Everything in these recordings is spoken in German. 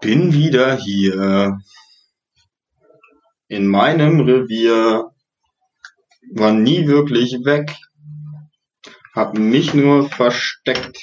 bin wieder hier. In meinem Revier. War nie wirklich weg. Hab mich nur versteckt.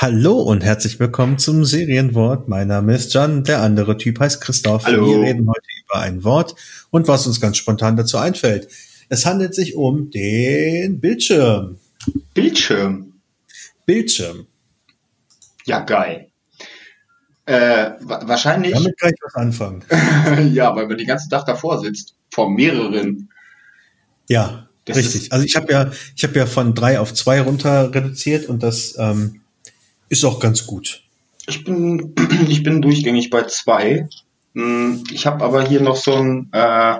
Hallo und herzlich willkommen zum Serienwort. Mein Name ist Jan, der andere Typ heißt Christoph. Hallo. Wir reden heute über ein Wort und was uns ganz spontan dazu einfällt. Es handelt sich um den Bildschirm. Bildschirm. Bildschirm. Ja, geil. Äh, wa wahrscheinlich. Damit kann ich was anfangen. ja, weil man den ganzen Tag davor sitzt. Vor mehreren. Ja, Das richtig. Also ich habe ja, ich habe ja von drei auf zwei runter reduziert und das ähm, ist auch ganz gut. Ich bin, ich bin durchgängig bei zwei. Hm, Ich habe aber hier noch so einen, äh,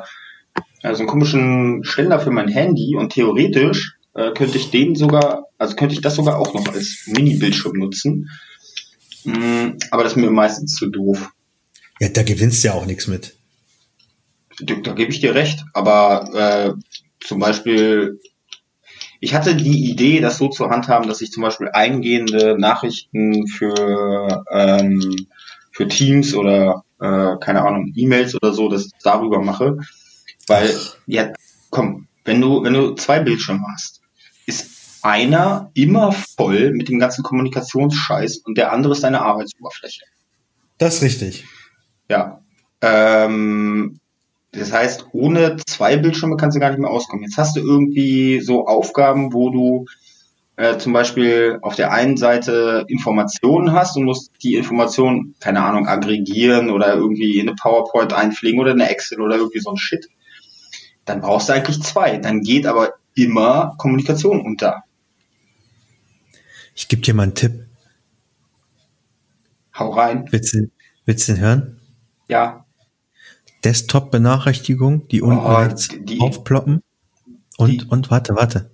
also einen komischen Ständer für mein Handy und theoretisch äh, könnte ich den sogar, also könnte ich das sogar auch noch als Mini-Bildschirm nutzen. Hm, Aber das ist mir meistens zu doof. Ja, da gewinnst du ja auch nichts mit. Da, da gebe ich dir recht. Aber äh, zum Beispiel, ich hatte die Idee, das so zu handhaben, dass ich zum Beispiel eingehende Nachrichten für, ähm, für Teams oder äh, keine Ahnung, E-Mails oder so, das darüber mache. Weil, ja, komm, wenn du, wenn du zwei Bildschirme hast, ist einer immer voll mit dem ganzen Kommunikationsscheiß und der andere ist deine Arbeitsoberfläche. Das ist richtig. Ja. Ähm, das heißt, ohne zwei Bildschirme kannst du gar nicht mehr auskommen. Jetzt hast du irgendwie so Aufgaben, wo du äh, zum Beispiel auf der einen Seite Informationen hast und musst die Informationen, keine Ahnung, aggregieren oder irgendwie in eine PowerPoint einpflegen oder eine Excel oder irgendwie so ein Shit. Dann brauchst du eigentlich zwei. Dann geht aber immer Kommunikation unter. Ich gebe dir mal einen Tipp. Hau rein. Willst du, willst du den hören? Ja. Desktop-Benachrichtigung, die unten Oh, rechts die- aufploppen. Und, die- und warte, warte.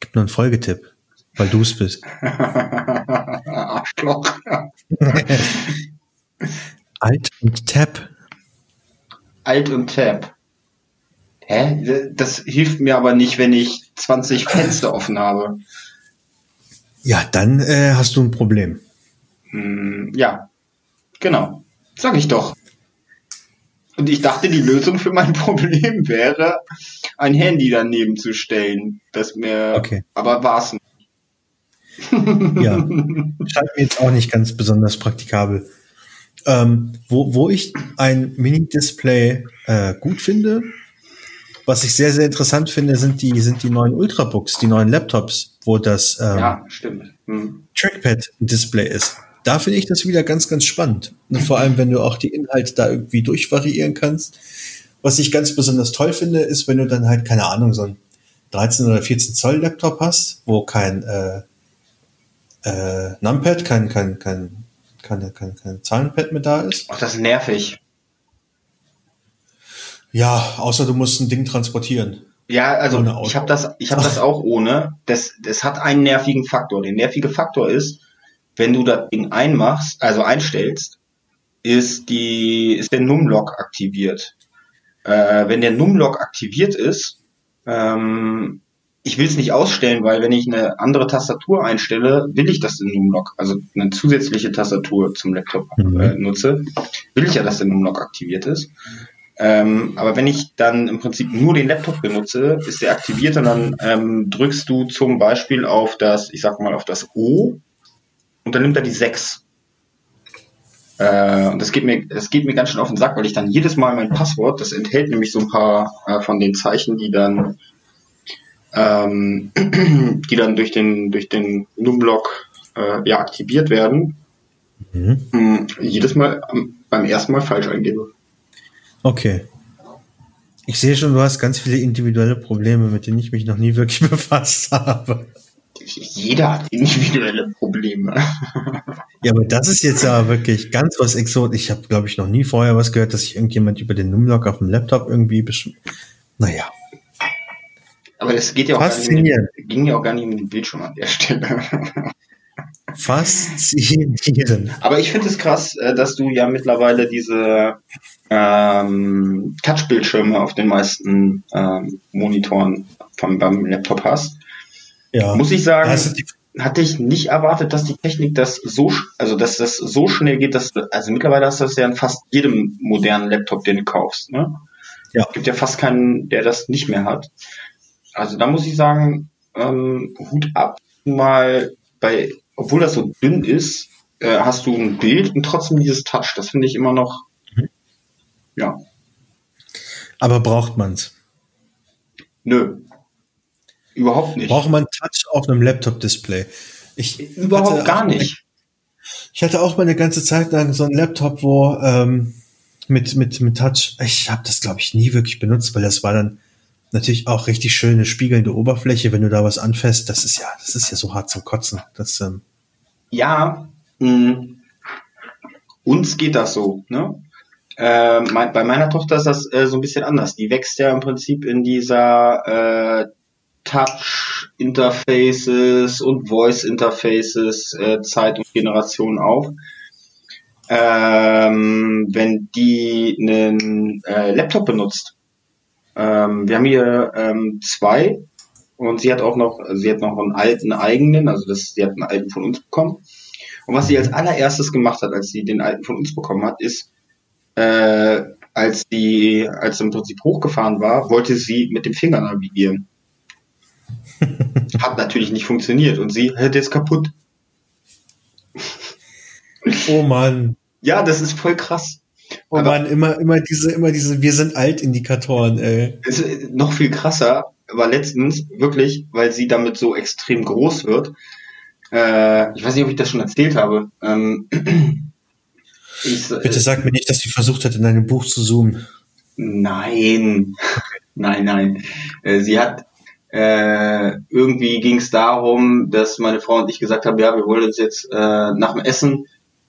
Gibt noch einen Folgetipp, weil du es bist. Arschloch. Alt und Tab. Alt und Tab. Hä? Das hilft mir aber nicht, wenn ich 20 Fenster offen habe. Ja, dann äh, hast du ein Problem. Hm, ja, genau. Sag ich doch. Und ich dachte, die Lösung für mein Problem wäre, ein Handy daneben zu stellen. Das mir, Okay. aber war's nicht. Ja. Scheint mir jetzt auch nicht ganz besonders praktikabel. Ähm, wo, wo ich ein Mini-Display äh, gut finde, was ich sehr, sehr interessant finde, sind die, sind die neuen Ultrabooks, die neuen Laptops, wo das ähm, Ja. Hm. Trackpad ein Display ist. Da finde ich das wieder ganz, ganz spannend. Und vor allem, wenn du auch die Inhalte da irgendwie durchvariieren kannst. Was ich ganz besonders toll finde, ist, wenn du dann halt, keine Ahnung, so ein 13 oder 14 Zoll Laptop hast, wo kein äh, äh, Numpad, kein, kein, kein, kein, kein, kein Zahlenpad mit da ist. Ach, das ist nervig. Ja, außer du musst ein Ding transportieren. Ja, also ich habe das, ich habe das auch ohne. Das, das hat einen nervigen Faktor. Der nervige Faktor ist, wenn du das Ding einmachst, also einstellst, ist die, ist der Numlock aktiviert. Äh, wenn der Numlock aktiviert ist, ähm, ich will es nicht ausstellen, weil wenn ich eine andere Tastatur einstelle, will ich, dass der Numlock, also eine zusätzliche Tastatur zum Laptop Mhm. äh, nutze, will ich ja, dass der Numlock aktiviert ist. Ähm, aber wenn ich dann im Prinzip nur den Laptop benutze, ist der aktiviert und dann ähm, drückst du zum Beispiel auf das, ich sag mal, auf das O und dann nimmt er die 6. Äh, und das geht mir, das geht mir ganz schön auf den Sack, weil ich dann jedes Mal mein Passwort, das enthält nämlich so ein paar äh, von den Zeichen, die dann, ähm, die dann durch den, durch den Numlock äh, ja, aktiviert werden, mhm. mh, jedes Mal am, beim ersten Mal falsch eingebe. Okay. Ich sehe schon, du hast ganz viele individuelle Probleme, mit denen ich mich noch nie wirklich befasst habe. Jeder hat individuelle Probleme. ja, aber das ist jetzt ja wirklich ganz was Exot. Ich habe, glaube ich, noch nie vorher was gehört, dass sich irgendjemand über den Numlock auf dem Laptop irgendwie besch... Naja. Aber es geht ja auch. Nicht, ging ja auch gar nicht um den Bildschirm an der Stelle. Faszinierend. Aber ich finde es krass, äh, dass du ja mittlerweile diese ähm, Touchbildschirme auf den meisten ähm, Monitoren vom, beim Laptop hast. Ja. Muss ich sagen, hatte ich nicht erwartet, dass die Technik das so, also dass das so schnell geht, dass, also mittlerweile hast du das ja in fast jedem modernen Laptop, den du kaufst, ne? Ja. Gibt ja fast keinen, der das nicht mehr hat. Also da muss ich sagen, ähm, Hut ab, mal bei, obwohl das so dünn ist, äh, hast du ein Bild und trotzdem dieses Touch. Das finde ich immer noch, mhm. ja. Aber braucht man's? Nö. Überhaupt nicht. Braucht man Touch auf einem Laptop-Display? Ich Überhaupt gar nicht. Ich hatte auch mal eine ganze Zeit lang so ein Laptop, wo ähm, mit, mit, mit Touch, ich habe das, glaube ich, nie wirklich benutzt, weil das war dann natürlich auch richtig schöne spiegelnde Oberfläche, wenn du da was anfasst. Das ist ja, das ist ja so hart zum Kotzen. Das, ähm ja, mh, uns geht das so. Ne? Äh, mein, bei meiner Tochter ist das äh, so ein bisschen anders. Die wächst ja im Prinzip in dieser äh, Touch-Interfaces und Voice-Interfaces äh, Zeit und Generation auf. Ähm, wenn die einen äh, Laptop benutzt, ähm, wir haben hier ähm, zwei und sie hat auch noch, sie hat noch einen alten eigenen, also das, sie hat einen alten von uns bekommen. Und was sie als allererstes gemacht hat, als sie den alten von uns bekommen hat, ist, äh, als sie, als sie im Prinzip hochgefahren war, wollte sie mit dem Finger navigieren. Hat natürlich nicht funktioniert und sie, hätte es kaputt. Oh Mann. Ja, das ist voll krass. Oh aber Mann, immer, immer diese, immer diese, wir sind alt Indikatoren, ey. Ist noch viel krasser, aber letztens wirklich, weil sie damit so extrem groß wird. Äh, ich weiß nicht, ob ich das schon erzählt habe. Ähm, ist, äh, Bitte sag mir nicht, dass sie versucht hat, in einem Buch zu zoomen. Nein, nein, nein. Äh, sie hat äh, irgendwie ging es darum, dass meine Frau und ich gesagt haben, ja, wir wollen uns jetzt äh, nach dem Essen,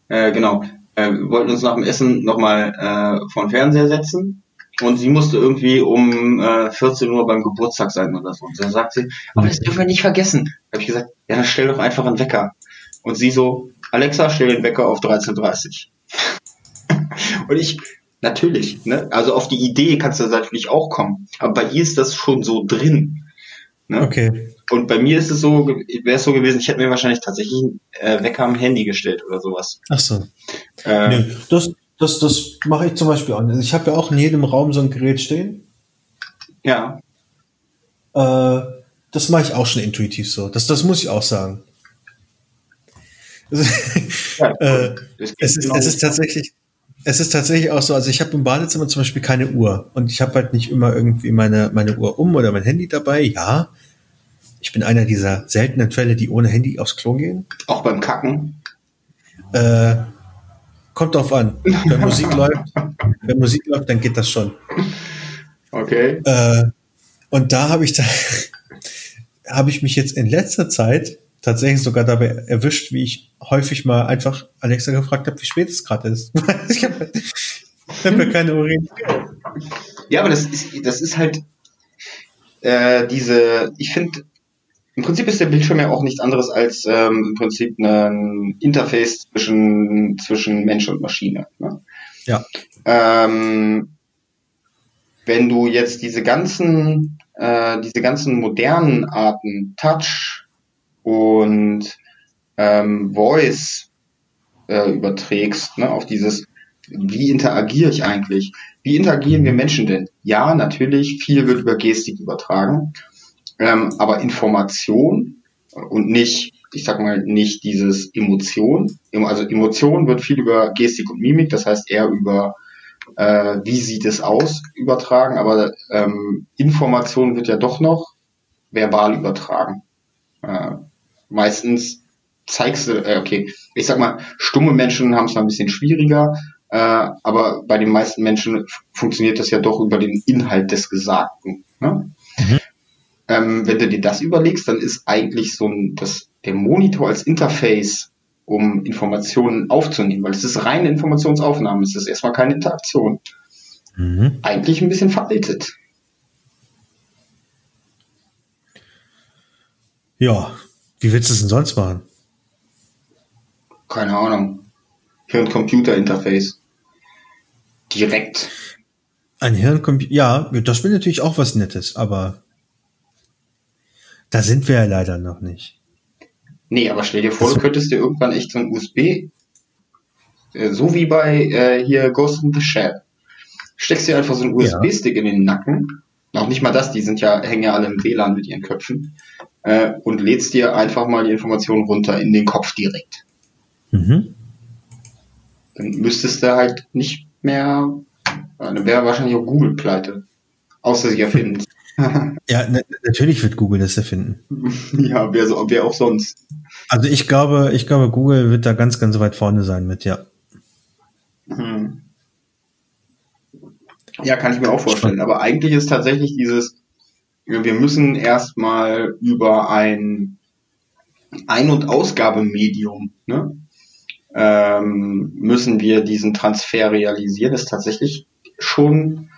äh, genau, äh, wir wollten uns nach dem Essen nochmal äh, vor den Fernseher setzen. Und sie musste irgendwie um äh, 14 Uhr beim Geburtstag sein oder so. Und dann sagt sie, aber das dürfen wir nicht vergessen. Da habe ich gesagt, ja, dann stell doch einfach einen Wecker. Und sie so, Alexa, stell den Wecker auf 13.30 und ich, natürlich, ne? Also auf die Idee kannst du natürlich auch kommen. Aber bei ihr ist das schon so drin. Ne? Okay. Und bei mir ist es so, wäre es so gewesen, ich hätte mir wahrscheinlich tatsächlich einen äh, Wecker am Handy gestellt oder sowas. Ach so. Äh, nee, das das, das mache ich zum Beispiel auch. Also ich habe ja auch in jedem Raum so ein Gerät stehen. Ja. Äh, das mache ich auch schon intuitiv so. Das, das muss ich auch sagen. ja, äh, es, ist, es ist tatsächlich, es ist tatsächlich auch so, also ich habe im Badezimmer zum Beispiel keine Uhr und ich habe halt nicht immer irgendwie meine, meine Uhr um oder mein Handy dabei. Ja, ich bin einer dieser seltenen Fälle, die ohne Handy aufs Klo gehen. Auch beim Kacken? Äh, kommt drauf an. Wenn Musik läuft, wenn Musik läuft, dann geht das schon. Okay. Äh, und da habe ich da habe ich mich jetzt in letzter Zeit tatsächlich sogar dabei erwischt, wie ich häufig mal einfach Alexa gefragt habe, wie spät es gerade ist. ich habe hab mir keine Orientierung. Ja, aber das ist, das ist halt äh, diese, ich finde, im Prinzip ist der Bildschirm ja auch nichts anderes als ähm, im Prinzip ein Interface zwischen, zwischen Mensch und Maschine. Ne? Ja. Ähm, wenn du jetzt diese ganzen, äh, diese ganzen modernen Arten, Touch, und ähm, Voice äh, überträgst, ne, auf dieses, wie interagiere ich eigentlich? Wie interagieren wir Menschen denn? Ja, natürlich, viel wird über Gestik übertragen, ähm, aber Information und nicht, ich sag mal, nicht dieses Emotion. Also Emotion wird viel über Gestik und Mimik, das heißt eher über äh, wie sieht es aus übertragen, aber ähm, Information wird ja doch noch verbal übertragen. Äh, meistens zeigst du, äh, okay, ich sag mal, stumme Menschen haben es ein bisschen schwieriger, äh, aber bei den meisten Menschen funktioniert das ja doch über den Inhalt des Gesagten. Ne? Mhm. Ähm, wenn du dir das überlegst, dann ist eigentlich so ein, das, der Monitor als Interface, um Informationen aufzunehmen, weil es ist reine Informationsaufnahme, es ist erstmal keine Interaktion. Mhm. Eigentlich ein bisschen veraltet. Ja, wie willst du es denn sonst machen? Keine Ahnung. Hirn-Computer-Interface. Direkt. Ein Hirncomputer, ja, das wäre natürlich auch was Nettes, aber da sind wir ja leider noch nicht. Nee, aber stell dir vor, das du könntest dir irgendwann echt so ein USB, äh, so wie bei äh, hier Ghost in the Shell. Steckst dir einfach so einen USB-Stick ja. in den Nacken. Noch nicht mal das, die sind ja, hängen ja alle im WLAN mit ihren Köpfen. Äh, und lädst dir einfach mal die Informationen runter in den Kopf direkt. Mhm. Dann müsstest du halt nicht mehr, dann wäre wahrscheinlich auch Google pleite. Außer sie erfinden ja, natürlich wird Google das erfinden. ja, wer, so, wer auch sonst. Also ich glaube, ich glaube, Google wird da ganz, ganz weit vorne sein mit, ja. Hm. Ja, kann ich mir auch vorstellen. Aber eigentlich ist tatsächlich dieses, wir müssen erstmal über ein Ein- und Ausgabemedium, ne, ähm, müssen wir diesen Transfer realisieren. Das ist tatsächlich schon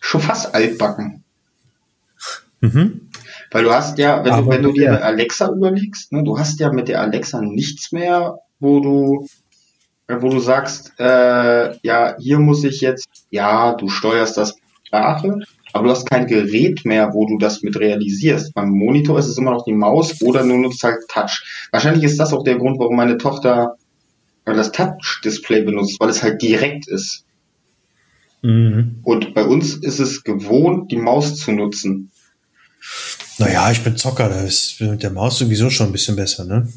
schon fast altbacken. Mhm. Weil du hast ja, wenn, du, wenn du dir Alexa überlegst, ne, du hast ja mit der Alexa nichts mehr, wo du, äh, wo du sagst, äh, ja, hier muss ich jetzt, ja, du steuerst das Sprache, aber du hast kein Gerät mehr, wo du das mit realisierst. Beim Monitor ist es immer noch die Maus oder du nutzt halt Touch. Wahrscheinlich ist das auch der Grund, warum meine Tochter das Touch-Display benutzt, weil es halt direkt ist. Mhm. Und bei uns ist es gewohnt, die Maus zu nutzen. Naja, ich bin Zocker, da ist mit der Maus sowieso schon ein bisschen besser, ne?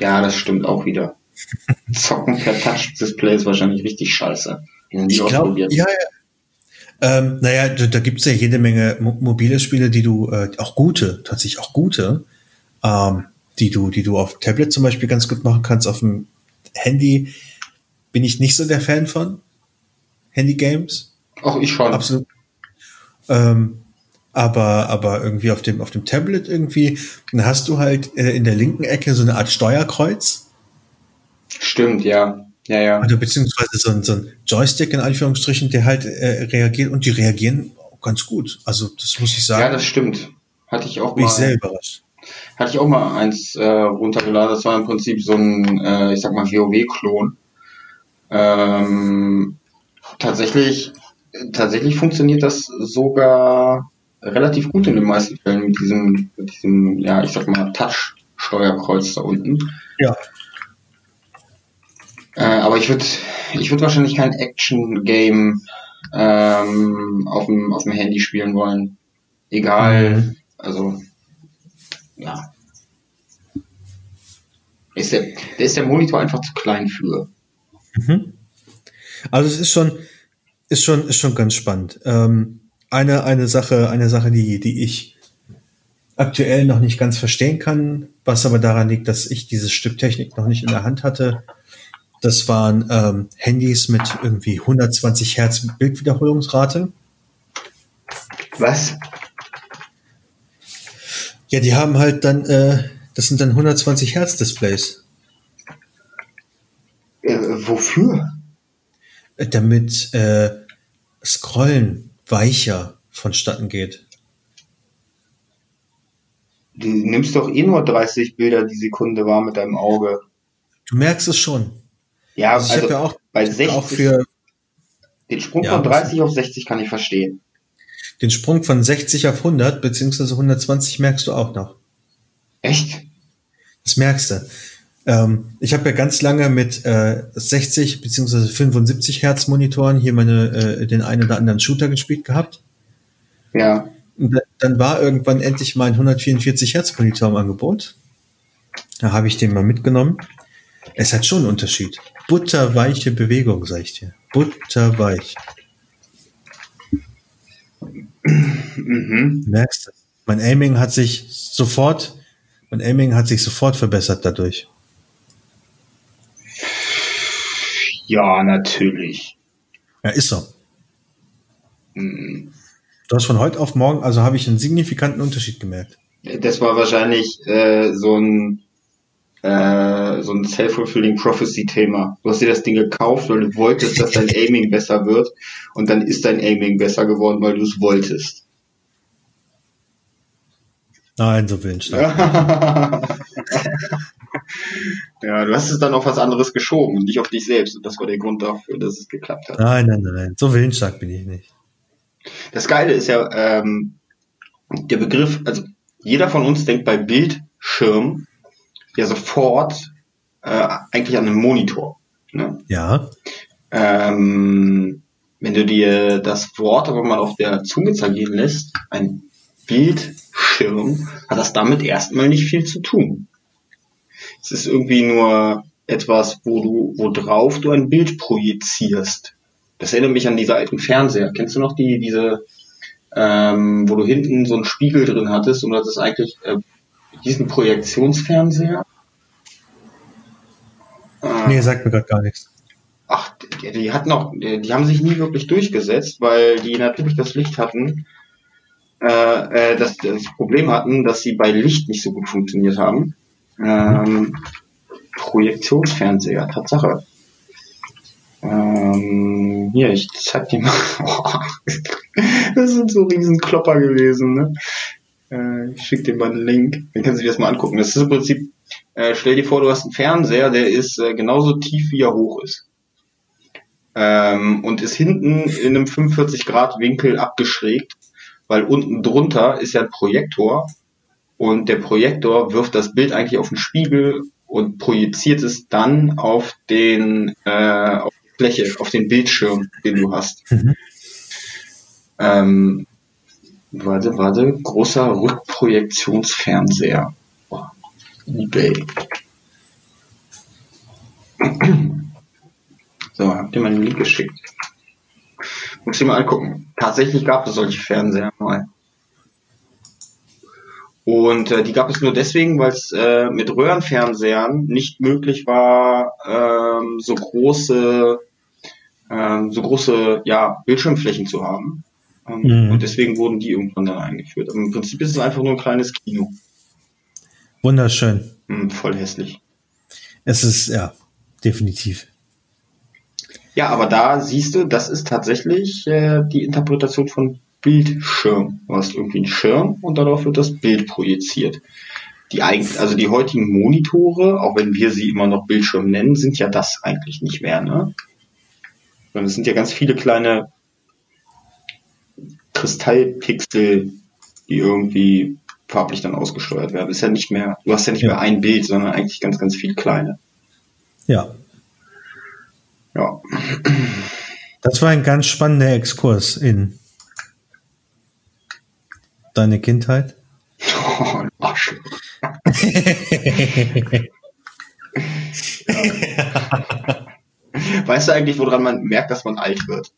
Ja, das stimmt auch wieder. Zocken per Touch-Display ist wahrscheinlich richtig scheiße. Ich glaube, ja, ja. Ähm, naja, da, da gibt es ja jede Menge mo mobile Spiele, die du, äh, auch gute, tatsächlich auch gute, ähm, die du, die du auf Tablet zum Beispiel ganz gut machen kannst. Auf dem Handy bin ich nicht so der Fan von. Handy-Games. Auch ich schon. Absolut. Ähm, aber, aber irgendwie auf dem, auf dem Tablet irgendwie, dann hast du halt äh, in der linken Ecke so eine Art Steuerkreuz. Stimmt, ja. Ja, ja. Oder beziehungsweise so ein, so ein Joystick in Anführungsstrichen, der halt äh, reagiert und die reagieren ganz gut. Also das muss ich sagen. Ja, das stimmt. Hatte ich auch mal. Ich sehr überrascht. Hatte ich auch mal eins äh, runtergeladen. Das war im Prinzip so ein, äh, ich sag mal, WoW-Klon. Ähm, tatsächlich, tatsächlich funktioniert das sogar relativ gut in den meisten Fällen mit diesem, mit diesem, ja, ich sag mal, Touch-Steuerkreuz da unten. Ja. Äh, aber ich würde ich würd wahrscheinlich kein Action-Game ähm, auf, dem, auf dem Handy spielen wollen. Egal, mhm. also, ja. Ist der, der ist der Monitor einfach zu klein für. Mhm. Also es ist schon, ist schon, ist schon ganz spannend. Ähm, eine, eine Sache, eine Sache, die, die ich aktuell noch nicht ganz verstehen kann, was aber daran liegt, dass ich dieses Stück Technik noch nicht in der Hand hatte. Das waren ähm, Handys mit irgendwie 120 Hertz Bildwiederholungsrate. Was? Ja, die haben halt dann, äh, das sind dann 120 Hertz Displays. Äh, wofür? damit äh, Scrollen weicher vonstatten geht. Du nimmst doch eh nur 30 Bilder die Sekunde wahr mit deinem Auge. Du merkst es schon. Ja, also, also ja auch, bei 60, auch für, den Sprung ja, von 30 auf 60 kann ich verstehen. Den Sprung von 60 auf 100 beziehungsweise 120 merkst du auch noch. Echt? Das merkst du. Ähm, ich habe ja ganz lange mit äh, 60 beziehungsweise 75 Hertz Monitoren hier meine äh, den einen oder anderen Shooter gespielt gehabt. Ja. Und dann war irgendwann endlich mein 144 Hertz Monitor im Angebot. Da habe ich den mal mitgenommen. Es hat schon einen Unterschied. Butterweiche Bewegung, sag ich dir. Butterweich. Mhm. Merkst du? Mein Aiming hat sich sofort Und Aiming hat sich sofort verbessert dadurch. Ja, natürlich. Ja, ist so. Hm. Du hast von heute auf morgen, also habe ich einen signifikanten Unterschied gemerkt. Das war wahrscheinlich äh, so ein äh, so ein self-fulfilling prophecy-Thema. Du hast dir das Ding gekauft, weil du wolltest, dass dein Aiming besser wird und dann ist dein Aiming besser geworden, weil du es wolltest. Nein, so willensstark. ja, du hast es dann auf was anderes geschoben und nicht auf dich selbst. Und das war der Grund dafür, dass es geklappt hat. Nein, nein, nein, so willensstark bin ich nicht. Das Geile ist ja, ähm, der Begriff, also jeder von uns denkt bei Bildschirm ja sofort äh, eigentlich an einen Monitor. Ne? Ja. Ähm, wenn du dir das Wort aber mal auf der Zunge zergehen lässt, ein Bildschirm, hat das damit erstmal nicht viel zu tun. Es ist irgendwie nur etwas, wo du, wo drauf du ein Bild projizierst. Das erinnert mich an diese alten Fernseher. Kennst du noch die, diese, ähm, wo du hinten so einen Spiegel drin hattest und das ist eigentlich äh, diesen Projektionsfernseher? Äh, nee, sagt mir gerade gar nichts. Ach, die, die hatten auch, die, die haben sich nie wirklich durchgesetzt, weil die natürlich das Licht hatten, äh, äh, das, das Problem hatten, dass sie bei Licht nicht so gut funktioniert haben. Ähm, Projektionsfernseher, Tatsache. Ähm, hier, ich zeig dir mal. das sind so riesen Klopper gewesen, ne? Äh, ich schick dir mal einen Link, dann kannst du dir das mal angucken. Das ist im Prinzip, äh, stell dir vor, du hast einen Fernseher, der ist äh, genauso tief, wie er hoch ist. Ähm, und ist hinten in einem 45 Grad Winkel abgeschrägt weil unten drunter ist ja ein Projektor und der Projektor wirft das Bild eigentlich auf den Spiegel und projiziert es dann auf den äh, auf die Fläche, auf den Bildschirm, den du hast. Mhm. Ähm, warte, warte, großer Rückprojektionsfernseher. Oh, eBay. So, habt ihr mal den Link geschickt. Muss ich mal angucken. Tatsächlich gab es solche Fernseher mal. Und äh, die gab es nur deswegen, weil es äh, mit Röhrenfernsehern nicht möglich war, ähm, so große, ähm, so große ja, Bildschirmflächen zu haben. Ähm, mhm. Und deswegen wurden die irgendwann dann eingeführt. Aber im Prinzip ist es einfach nur ein kleines Kino. Wunderschön. Mhm, voll hässlich. Es ist, ja, definitiv. Ja, aber da siehst du, das ist tatsächlich äh, die Interpretation von Bildschirm. Du hast irgendwie einen Schirm und darauf wird das Bild projiziert. Die eigentlich, also die heutigen Monitore, auch wenn wir sie immer noch Bildschirm nennen, sind ja das eigentlich nicht mehr, ne? Sondern es sind ja ganz viele kleine Kristallpixel, die irgendwie farblich dann ausgesteuert werden. Ist ja nicht mehr, du hast ja nicht ja. mehr ein Bild, sondern eigentlich ganz, ganz viel kleine. Ja, ja. Das war ein ganz spannender Exkurs in deine Kindheit. Oh, Arschloch. weißt du eigentlich, woran man merkt, dass man alt wird?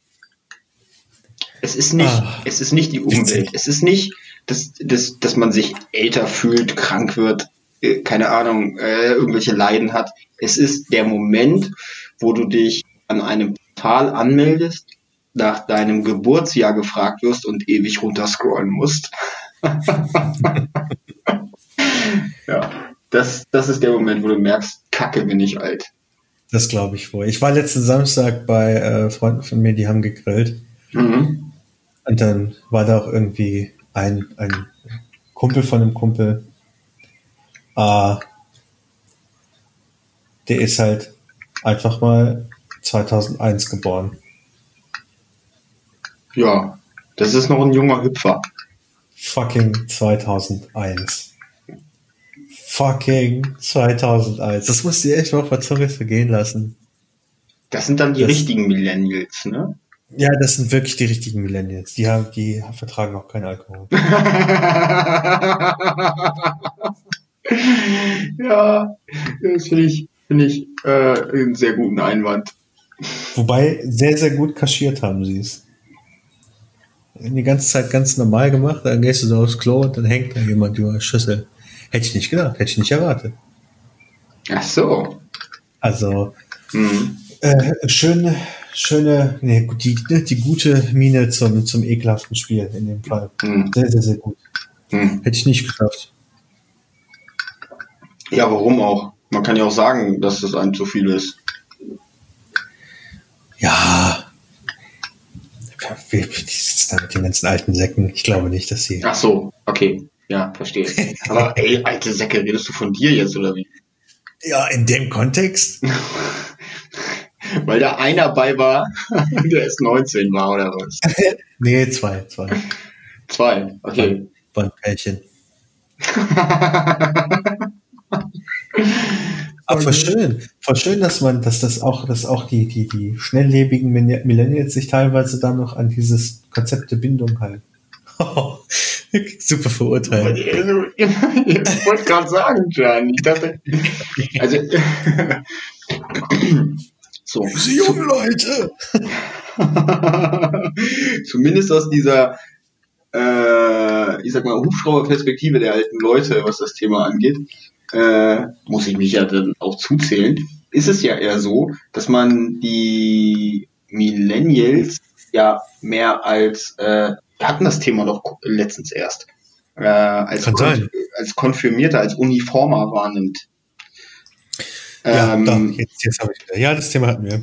Es ist nicht, ah, es ist nicht die Umwelt. Es ist nicht, dass, dass, dass man sich älter fühlt, krank wird, äh, keine Ahnung, äh, irgendwelche Leiden hat. Es ist der Moment, wo du dich an einem Portal anmeldest, nach deinem Geburtsjahr gefragt wirst und ewig runterscrollen musst. ja, das, das ist der Moment, wo du merkst, Kacke, bin ich alt. Das glaube ich wohl. Ich war letzten Samstag bei äh, Freunden von mir, die haben gegrillt. Mhm. Und dann war da auch irgendwie ein, ein Kumpel von einem Kumpel. Äh, der ist halt einfach mal 2001 geboren. Ja, das ist noch ein junger Hüpfer. Fucking 2001. Fucking 2001. Das musst du echt mal vor Zunge vergehen lassen. Das sind dann die das, richtigen Millennials, ne? Ja, das sind wirklich die richtigen Millennials. Die haben, die vertragen auch keinen Alkohol. ja, das finde ich, finde ich äh, einen sehr guten Einwand. Wobei, sehr, sehr gut kaschiert haben sie es. die ganze Zeit ganz normal gemacht, dann gehst du so aufs Klo und dann hängt da jemand über der Schüssel. Hätte ich nicht gedacht, hätte ich nicht erwartet. Ach so. Also, Hm. äh, schöne, schöne, nee, die, die gute Mine zum, zum ekelhaften Spiel in dem Fall. Hm. Sehr, sehr, sehr gut. Hm. Hätte ich nicht geschafft. Ja, warum auch? Man kann ja auch sagen, dass das einem zu viel ist. Ja. Die sitzen da mit den ganzen alten Säcken. Ich glaube nicht, dass sie. Ach so, okay. Ja, verstehe. Aber ey, alte Säcke, redest du von dir jetzt oder wie? Ja, in dem Kontext. Weil da einer bei war, der erst 19 war oder was? Nee, zwei, zwei. Zwei, okay. War ein Pärchen. Aber voll schön, voll schön, dass man, dass das auch, dass auch die, die, die schnelllebigen Millenn- Millennials sich teilweise dann noch an dieses Konzept der Bindung halten. Super verurteilt. Ich wollte gerade sagen, Jan. Ich dachte, also, so. Diese jungen Leute! Zumindest aus dieser, äh, ich sag mal, Hubschrauberperspektive der alten Leute, was das Thema angeht, äh, muss ich mich ja dann auch zuzählen, ist es ja eher so, dass man die Millennials ja mehr als, äh, wir hatten das Thema doch letztens erst, äh, als, sein. als konfirmierter, als uniformer wahrnimmt. Ja, Ähm, da, jetzt, jetzt habe ich wieder. Ja, das Thema hatten wir.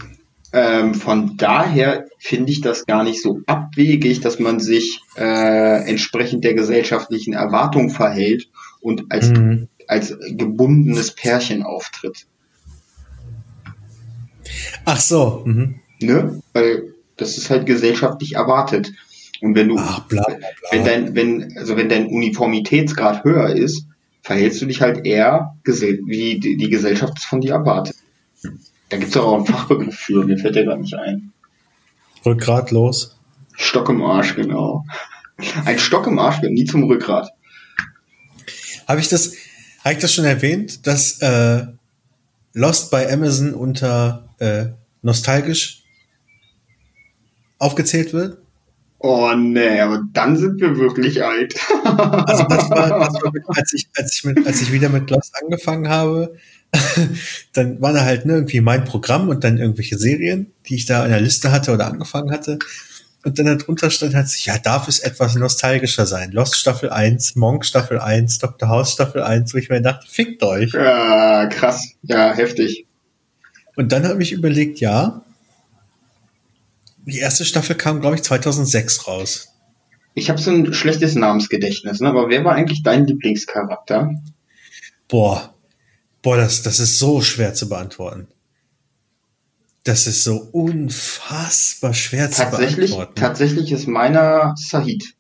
ähm, von daher finde ich das gar nicht so abwegig, dass man sich äh, entsprechend der gesellschaftlichen Erwartung verhält und als, Mhm. als gebundenes Pärchen auftritt. Ach so. Mhm. Ne? Weil das ist halt gesellschaftlich erwartet. Und wenn du, Ach, bla, bla, bla. wenn dein, wenn, also wenn dein Uniformitätsgrad höher ist, verhältst du dich halt eher wie die, Gesellschaft es von dir erwartet. Da gibt es auch einen Fachbegriff für, mir fällt der gerade nicht ein. Rückgrat los. Stock im Arsch, genau. Ein Stock im Arsch wird nie zum Rückgrat. Habe ich das, habe ich das schon erwähnt, dass äh, Lost bei Amazon unter äh, nostalgisch aufgezählt wird? Oh nee, aber dann sind wir wirklich alt. Also das war, das war mit, als ich, als ich mit, als ich wieder mit Lost angefangen habe, dann war da halt ne, irgendwie mein Programm und dann irgendwelche Serien, die ich da in der Liste hatte oder angefangen hatte. Und dann darunter stand halt, ja, darf es etwas nostalgischer sein? Lost Staffel 1, Monk Staffel 1, Dr. House Staffel 1, wo ich mir dachte, fickt euch. Ja, krass. Ja, heftig. Und dann habe ich überlegt, ja, die erste Staffel kam, glaube ich, 2006 raus. Ich habe so ein schlechtes Namensgedächtnis, ne? aber wer war eigentlich dein Lieblingscharakter? Boah, boah, das, das ist so schwer zu beantworten. Das ist so unfassbar schwer zu beantworten. tatsächlich ist meiner Sahid.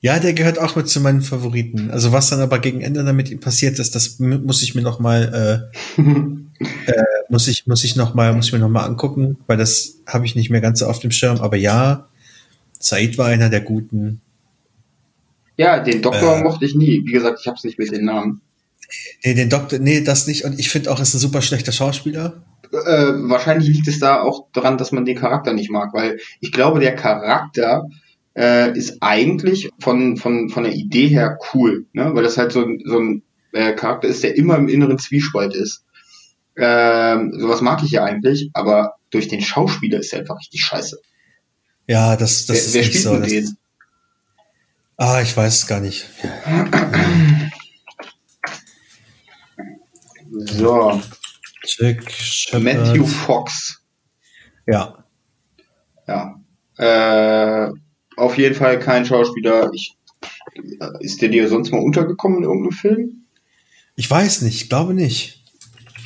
Ja, der gehört auch mit zu meinen Favoriten. Also was dann aber gegen Ende damit passiert ist, das muss ich mir noch mal, äh, äh, muss ich, muss ich noch mal, muss ich mir noch mal angucken, weil das habe ich nicht mehr ganz so auf dem Schirm. Aber ja, Said war einer der Guten. Ja, den Doktor Äh. mochte ich nie. Wie gesagt, ich hab's nicht mit den Namen. Nee, den Doktor, nee, das nicht. Und ich finde auch, er ist ein super schlechter Schauspieler. Äh, wahrscheinlich liegt es da auch daran, dass man den Charakter nicht mag, weil ich glaube, der Charakter äh, ist eigentlich von, von, von der Idee her cool, ne? weil das halt so, ein- so ein äh, Charakter ist, der immer im inneren Zwiespalt ist. Ähm, sowas mag ich ja eigentlich, aber durch den Schauspieler ist er einfach richtig scheiße. Ja, das, das wer ist wer nicht spielt so. Das, den? ah, ich weiß es gar nicht. So, Jack Shepard. Matthew Fox. Ja. Ja. Äh, auf jeden Fall kein Schauspieler. Ich, äh, ist der dir sonst mal untergekommen in irgendeinem Film? Ich weiß nicht, ich glaube nicht.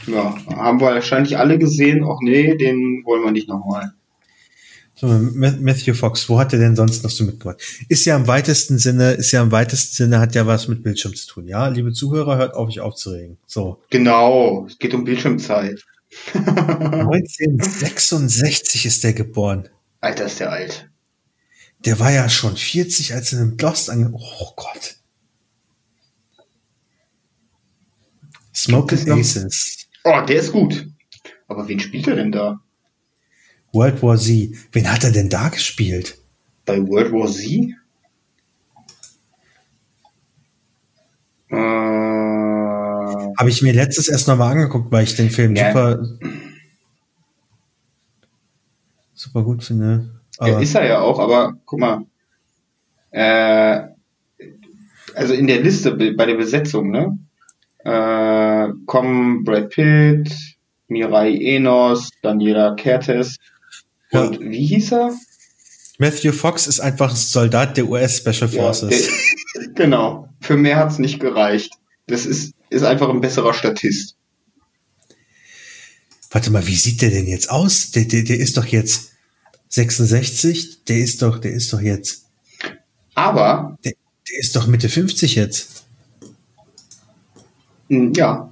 Ja, haben wir wahrscheinlich alle gesehen. Ach nee, den wollen wir nicht nochmal. So, Ma- Matthew Fox, wo hat er denn sonst noch so mitgemacht? Ist ja im weitesten Sinne, ist ja im weitesten Sinne, hat ja was mit Bildschirm zu tun, ja? Liebe Zuhörer, hört auf, euch aufzuregen. So. Genau, es geht um Bildschirmzeit. 1966 ist der geboren. Alter, ist der alt. Der war ja schon 40, als er in Lost ange... Oh Gott. Noch- Aces. Oh, der ist gut. Aber wen spielt er denn da? World War Z. Wen hat er denn da gespielt? bei World War Z? Äh, Habe ich mir letztes erst nochmal angeguckt, weil ich den Film Ja. super, super gut finde. ja, Aber ist er ja auch, aber guck mal. Äh, also in der Liste be- bei der Besetzung, ne? Äh, kommen Brad Pitt, Mirai Enos, Daniela Kertes Ja. und wie hieß er? Matthew Fox ist einfach ein Soldat der US Special Ja, Forces. der, genau. Für mehr hat's nicht gereicht. Das ist, ist einfach ein besserer Statist. Warte mal, wie sieht der denn jetzt aus? Der, der, der ist doch jetzt 66, der ist doch, der ist doch jetzt, Aber, der, der ist doch Mitte 50 jetzt. Mh, ja,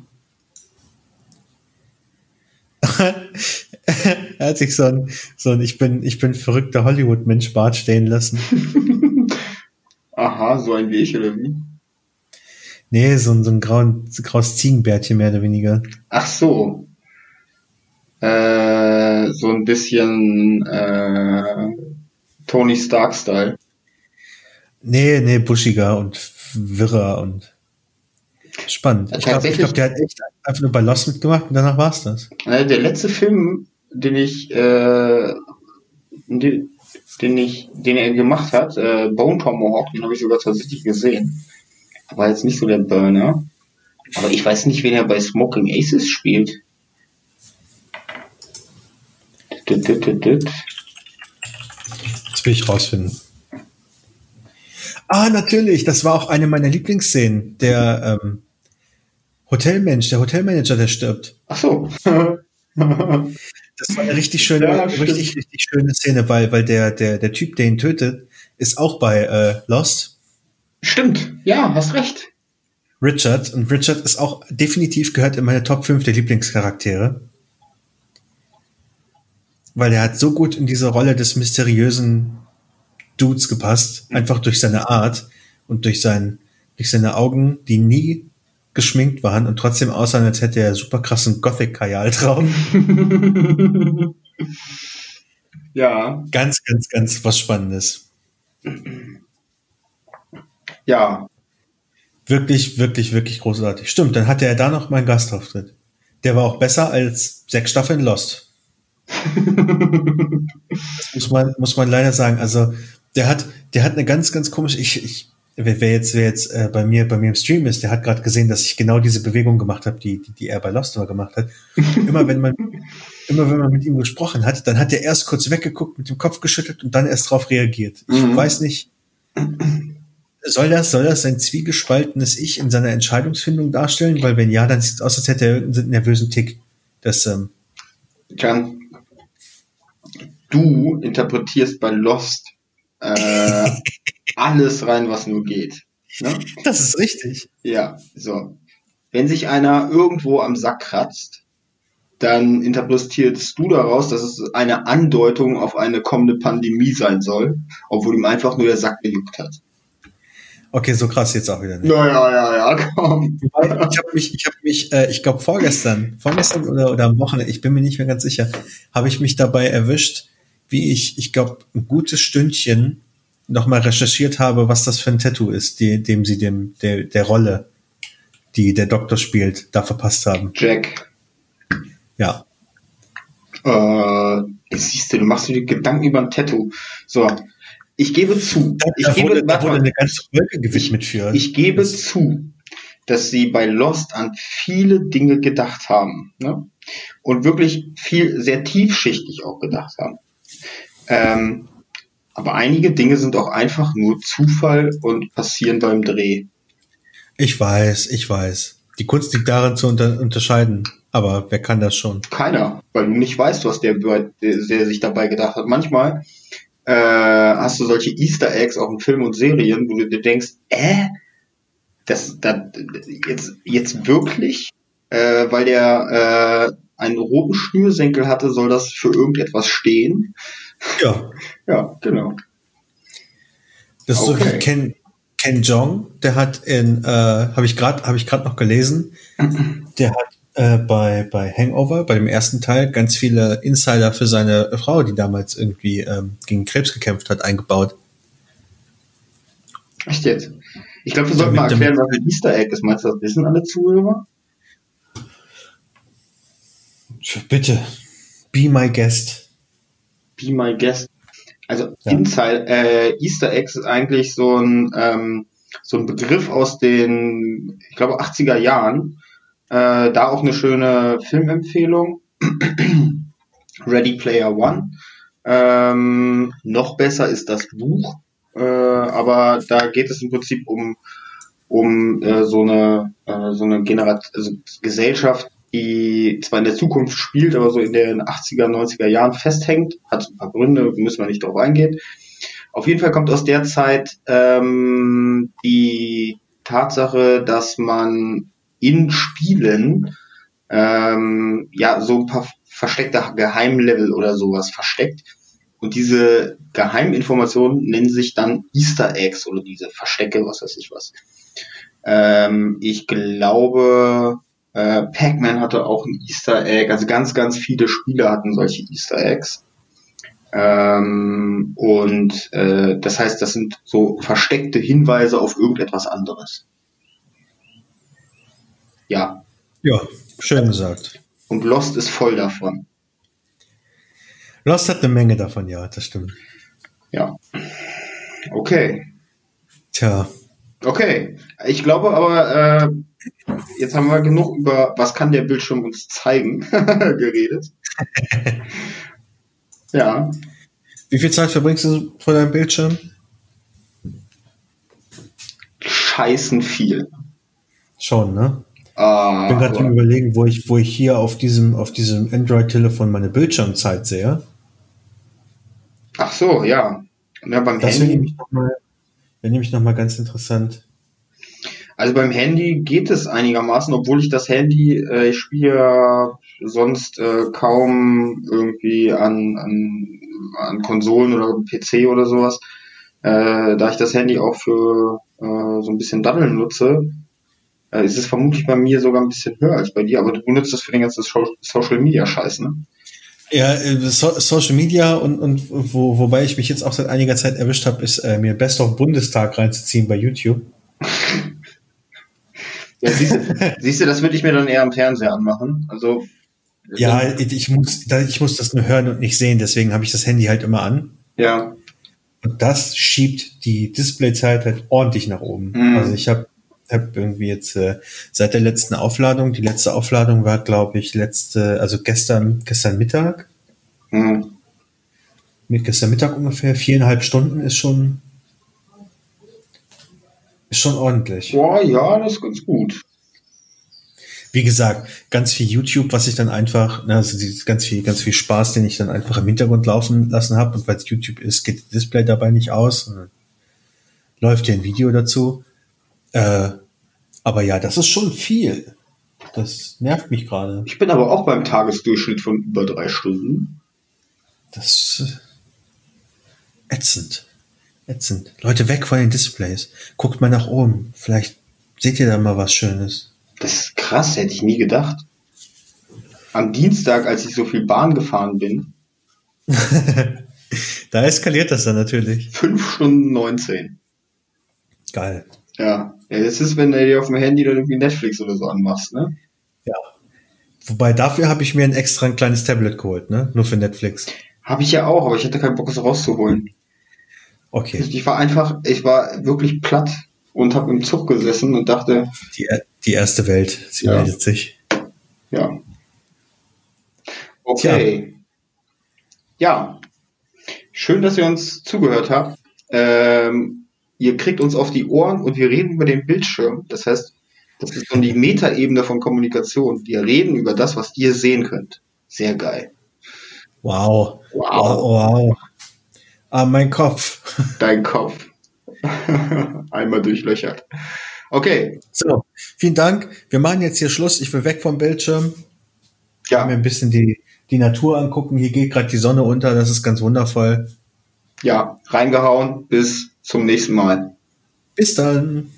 er hat sich so ein, so ein ich bin, ich bin verrückter Hollywood-Mensch Bart stehen lassen. aha, so ein Weg oder wie? Nee, so ein, so ein grauen, graues Ziegenbärtchen mehr oder weniger. Ach so. Äh, so ein bisschen äh, Tony Stark-Style. Nee, nee, buschiger und wirrer und spannend. Ja, Ich glaube, glaub, der hat echt einfach nur bei Lost mitgemacht und danach war's das. Äh, der letzte Film, den ich, äh, den, den ich, den er gemacht hat, äh, Bone Tomahawk, den habe ich sogar tatsächlich gesehen. Aber jetzt nicht so der Burner. Aber ich weiß nicht, wen er bei Smoking Aces spielt. Dit, dit, dit, dit. Das will ich rausfinden. Ah, natürlich, das war auch eine meiner Lieblingsszenen. Der ähm, Hotelmensch, der Hotelmanager, der stirbt. Ach so. Das war eine richtig schöne, Ja, richtig, richtig schöne Szene, weil, weil der, der, der Typ, der ihn tötet, ist auch bei äh, Lost. Stimmt. Ja, hast recht. Richard. Und Richard ist auch definitiv gehört in meine Top 5 der Lieblingscharaktere. Weil er hat so gut in diese Rolle des mysteriösen Dudes gepasst. Einfach durch seine Art und durch sein, durch seine Augen, die nie geschminkt waren und trotzdem aussahen, als hätte er super krassen Gothic-Kajal drauf. Ja, Ganz, ganz, ganz was Spannendes. ja. Wirklich, wirklich, wirklich großartig. Stimmt, dann hatte er da noch mal einen Gastauftritt. Der war auch besser als sechs Staffeln Lost. Das muss man, muss man leider sagen. Also, der hat, der hat eine ganz, ganz komische, ich, ich, wer wer jetzt, wer jetzt äh, bei mir, bei mir im Stream ist, der hat gerade gesehen, dass ich genau diese Bewegung gemacht habe, die, die, die er bei Lost immer gemacht hat. Immer wenn man, immer wenn man mit ihm gesprochen hat, dann hat er erst kurz weggeguckt, mit dem Kopf geschüttelt und dann erst drauf reagiert. Ich Mhm. weiß nicht, soll das, soll das sein zwiegespaltenes Ich in seiner Entscheidungsfindung darstellen? Weil wenn ja, dann sieht es aus, als hätte er irgendeinen nervösen Tick. Das, ähm, Can, du interpretierst bei Lost äh, alles rein, was nur geht. Ne? das ist richtig. Ja, so. Wenn sich einer irgendwo am Sack kratzt, dann interpretierst du daraus, dass es eine Andeutung auf eine kommende Pandemie sein soll, obwohl ihm einfach nur der Sack gejuckt hat. Okay, so krass jetzt auch wieder nicht. Ja, ja, ja, ja, komm. Ich habe mich, ich habe mich, äh, ich glaube vorgestern, vorgestern oder, oder am Wochenende, ich bin mir nicht mehr ganz sicher, habe ich mich dabei erwischt, wie ich, ich glaube, ein gutes Stündchen nochmal recherchiert habe, was das für ein Tattoo ist, die, dem sie dem, der, der Rolle, die der Doktor spielt, da verpasst haben. Jack, Ja. äh, siehst du, du machst dir Gedanken über ein Tattoo. So, ich gebe zu. Da, Ich da, gebe, wurde, da wurde eine ganze Folge gewidmet für. Ich gebe zu, dass sie bei Lost an viele Dinge gedacht haben. Ne? Und wirklich viel, sehr tiefschichtig auch gedacht haben. Ähm, aber einige Dinge sind auch einfach nur Zufall und passieren beim Dreh. Ich weiß, ich weiß. Die Kunst liegt darin zu unter, unterscheiden. Aber wer kann das schon? Keiner, weil du nicht weißt, was der, der, der sich dabei gedacht hat. Manchmal äh, hast du solche Easter Eggs auch in Filmen und Serien, wo du dir denkst, äh, das, das jetzt, jetzt wirklich, äh, weil der äh, einen roten Schnürsenkel hatte, soll das für irgendetwas stehen. Ja. Ja, genau. Das ist so Okay. wie Ken, Ken Jong, der hat in, äh, habe ich gerade, habe ich gerade noch gelesen, der hat äh, bei bei Hangover, bei dem ersten Teil, ganz viele Insider für seine Frau, die damals irgendwie ähm, gegen Krebs gekämpft hat, eingebaut. Echt jetzt? Ich glaube, wir sollten mal erklären, was ein Easter Egg ist. Meinst du, das wissen alle Zuhörer? Bitte. Be my guest. Be my guest. Also ja. Inside, äh, Easter Eggs ist eigentlich so ein, ähm, so ein Begriff aus den, ich glaube, 80er Jahren. Äh, da auch eine schöne Filmempfehlung. Ready Player One. Ähm, noch besser ist das Buch, äh, aber da geht es im Prinzip um um äh, so eine äh, so eine Generation, also Gesellschaft, die zwar in der Zukunft spielt, aber so in den 80er, 90er Jahren festhängt. Hat ein paar Gründe, müssen wir nicht darauf eingehen. Auf jeden Fall kommt aus der Zeit ähm, die Tatsache, dass man in Spielen ähm, ja so ein paar versteckte Geheimlevel oder sowas versteckt. Und diese Geheiminformationen nennen sich dann Easter Eggs oder diese Verstecke, was weiß ich was. Ähm, ich glaube, äh, Pac-Man hatte auch ein Easter Egg, also ganz, ganz viele Spiele hatten solche Easter Eggs. Ähm, und äh, das heißt, das sind so versteckte Hinweise auf irgendetwas anderes. Ja. Ja, schön gesagt. Und Lost ist voll davon. Lost hat eine Menge davon, ja, das stimmt. Ja. Okay. Tja. Okay. Ich glaube aber, äh, jetzt haben wir genug über, was kann der Bildschirm uns zeigen, geredet. ja. Wie viel Zeit verbringst du vor deinem Bildschirm? Scheißen viel. Schon, ne? Ah, ich bin gerade überlegen, wo ich, wo ich hier auf diesem, auf diesem Android-Telefon meine Bildschirmzeit sehe. Ach so, ja. ja beim das wäre nämlich nochmal noch ganz interessant. Also beim Handy geht es einigermaßen, obwohl ich das Handy, äh, ich spiele sonst äh, kaum irgendwie an, an, an Konsolen oder PC oder sowas. Äh, da ich das Handy auch für äh, so ein bisschen Daddeln nutze, äh, ist es vermutlich bei mir sogar ein bisschen höher als bei dir, aber du benutzt das für den ganzen Social Media Scheiß, ne? Ja, äh, so Social Media und, und wo, wobei ich mich jetzt auch seit einiger Zeit erwischt habe, ist äh, mir Best of Bundestag reinzuziehen bei YouTube. Ja, siehst du, siehst du, das würde ich mir dann eher am Fernseher anmachen. Also ja, ich muss, ich muss das nur hören und nicht sehen, deswegen habe ich das Handy halt immer an. Ja. Und das schiebt die Displayzeit halt ordentlich nach oben. Mhm. Also ich habe hab irgendwie jetzt äh, seit der letzten Aufladung, die letzte Aufladung war, glaube ich, letzte, also gestern, gestern Mittag. Mhm. Mit gestern Mittag ungefähr viereinhalb Stunden ist schon ist schon ordentlich. Boah, ja, das ist ganz gut. Wie gesagt, ganz viel YouTube, was ich dann einfach, ne, also ganz viel, ganz viel Spaß, den ich dann einfach im Hintergrund laufen lassen habe. Und weil es YouTube ist, geht das Display dabei nicht aus. läuft hier ein Video dazu. Äh, aber ja, das ist schon viel. Das nervt mich gerade. Ich bin aber auch beim Tagesdurchschnitt von über drei Stunden. Das ist ätzend ätzend. Leute, weg von den Displays. Guckt mal nach oben. Vielleicht seht ihr da mal was Schönes. Das ist krass, hätte ich nie gedacht. Am Dienstag, als ich so viel Bahn gefahren bin. da eskaliert das dann natürlich. 5 Stunden 19. Geil. Ja. ja, das ist, wenn du dir auf dem Handy dann irgendwie Netflix oder so anmachst, ne? Ja. Wobei dafür habe ich mir ein extra ein kleines Tablet geholt, ne? Nur für Netflix. Habe ich ja auch, aber ich hatte keinen Bock, es rauszuholen. Okay. Ich war einfach, ich war wirklich platt und habe im Zug gesessen und dachte. Die, die erste Welt, sie ja. meldet sich. Ja. Okay. Tja. Ja. Schön, dass ihr uns zugehört habt. Ähm, ihr kriegt uns auf die Ohren und wir reden über den Bildschirm. Das heißt, das ist schon die Metaebene von Kommunikation. Wir reden über das, was ihr sehen könnt. Sehr geil. Wow. Wow. wow. wow. Ah, mein Kopf. Dein Kopf. Einmal durchlöchert. Okay. So, vielen Dank. Wir machen jetzt hier Schluss. Ich will weg vom Bildschirm. Ja. Mir ein bisschen die, die Natur angucken. Hier geht gerade die Sonne unter. Das ist ganz wundervoll. Ja, reingehauen. Bis zum nächsten Mal. Bis dann.